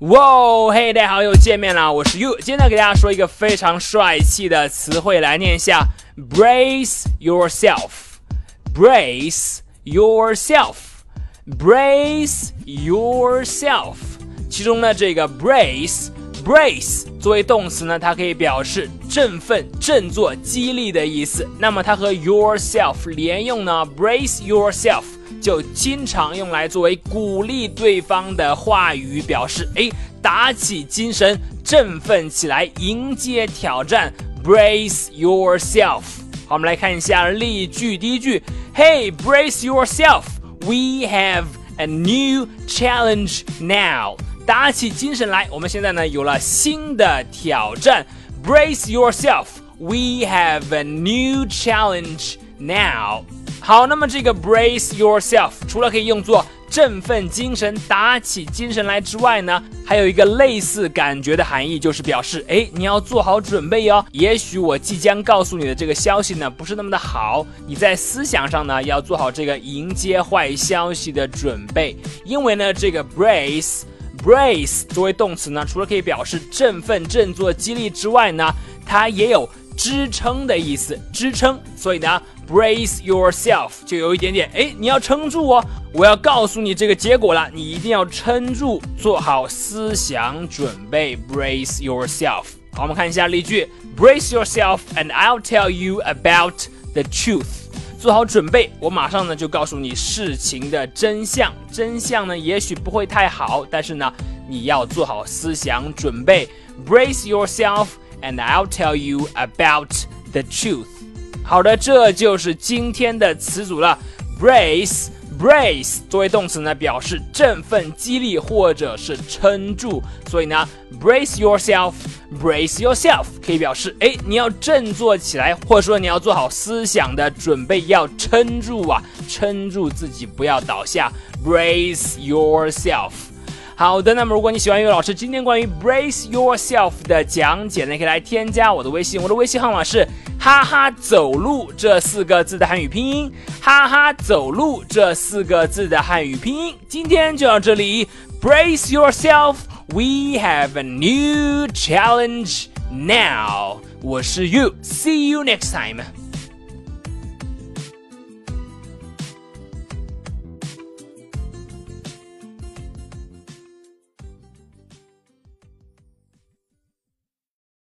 哇，嘿，大家好，又见面了，我是 You。今天呢，给大家说一个非常帅气的词汇，来念一下：brace yourself，brace yourself，brace yourself。其中呢，这个 brace Brace 作为动词呢，它可以表示振奋、振作、激励的意思。那么它和 yourself 连用呢，brace yourself。就经常用来作为鼓励对方的话语，表示哎，打起精神，振奋起来，迎接挑战，brace yourself。好，我们来看一下例句，第一句，Hey, brace yourself, we have a new challenge now。打起精神来，我们现在呢有了新的挑战，brace yourself, we have a new challenge now。好，那么这个 brace yourself 除了可以用作振奋精神、打起精神来之外呢，还有一个类似感觉的含义，就是表示哎，你要做好准备哟。也许我即将告诉你的这个消息呢，不是那么的好，你在思想上呢要做好这个迎接坏消息的准备。因为呢，这个 brace brace 作为动词呢，除了可以表示振奋、振作、激励之外呢，它也有支撑的意思，支撑。所以呢。Brace yourself，就有一点点，哎，你要撑住哦！我要告诉你这个结果了，你一定要撑住，做好思想准备。Brace yourself。好，我们看一下例句：Brace yourself and I'll tell you about the truth。做好准备，我马上呢就告诉你事情的真相。真相呢也许不会太好，但是呢你要做好思想准备。Brace yourself and I'll tell you about the truth。好的，这就是今天的词组了。brace，brace 作为动词呢，表示振奋、激励或者是撑住。所以呢，brace yourself Brace yourself 可以表示，哎，你要振作起来，或者说你要做好思想的准备，要撑住啊，撑住自己，不要倒下。brace yourself。好的，那么如果你喜欢岳老师今天关于 brace yourself 的讲解呢，可以来添加我的微信，我的微信号码是哈哈走路这四个字的汉语拼音，哈哈走路这四个字的汉语拼音。今天就到这里，brace yourself yourself，we have a new challenge now。我是 You，see you next time。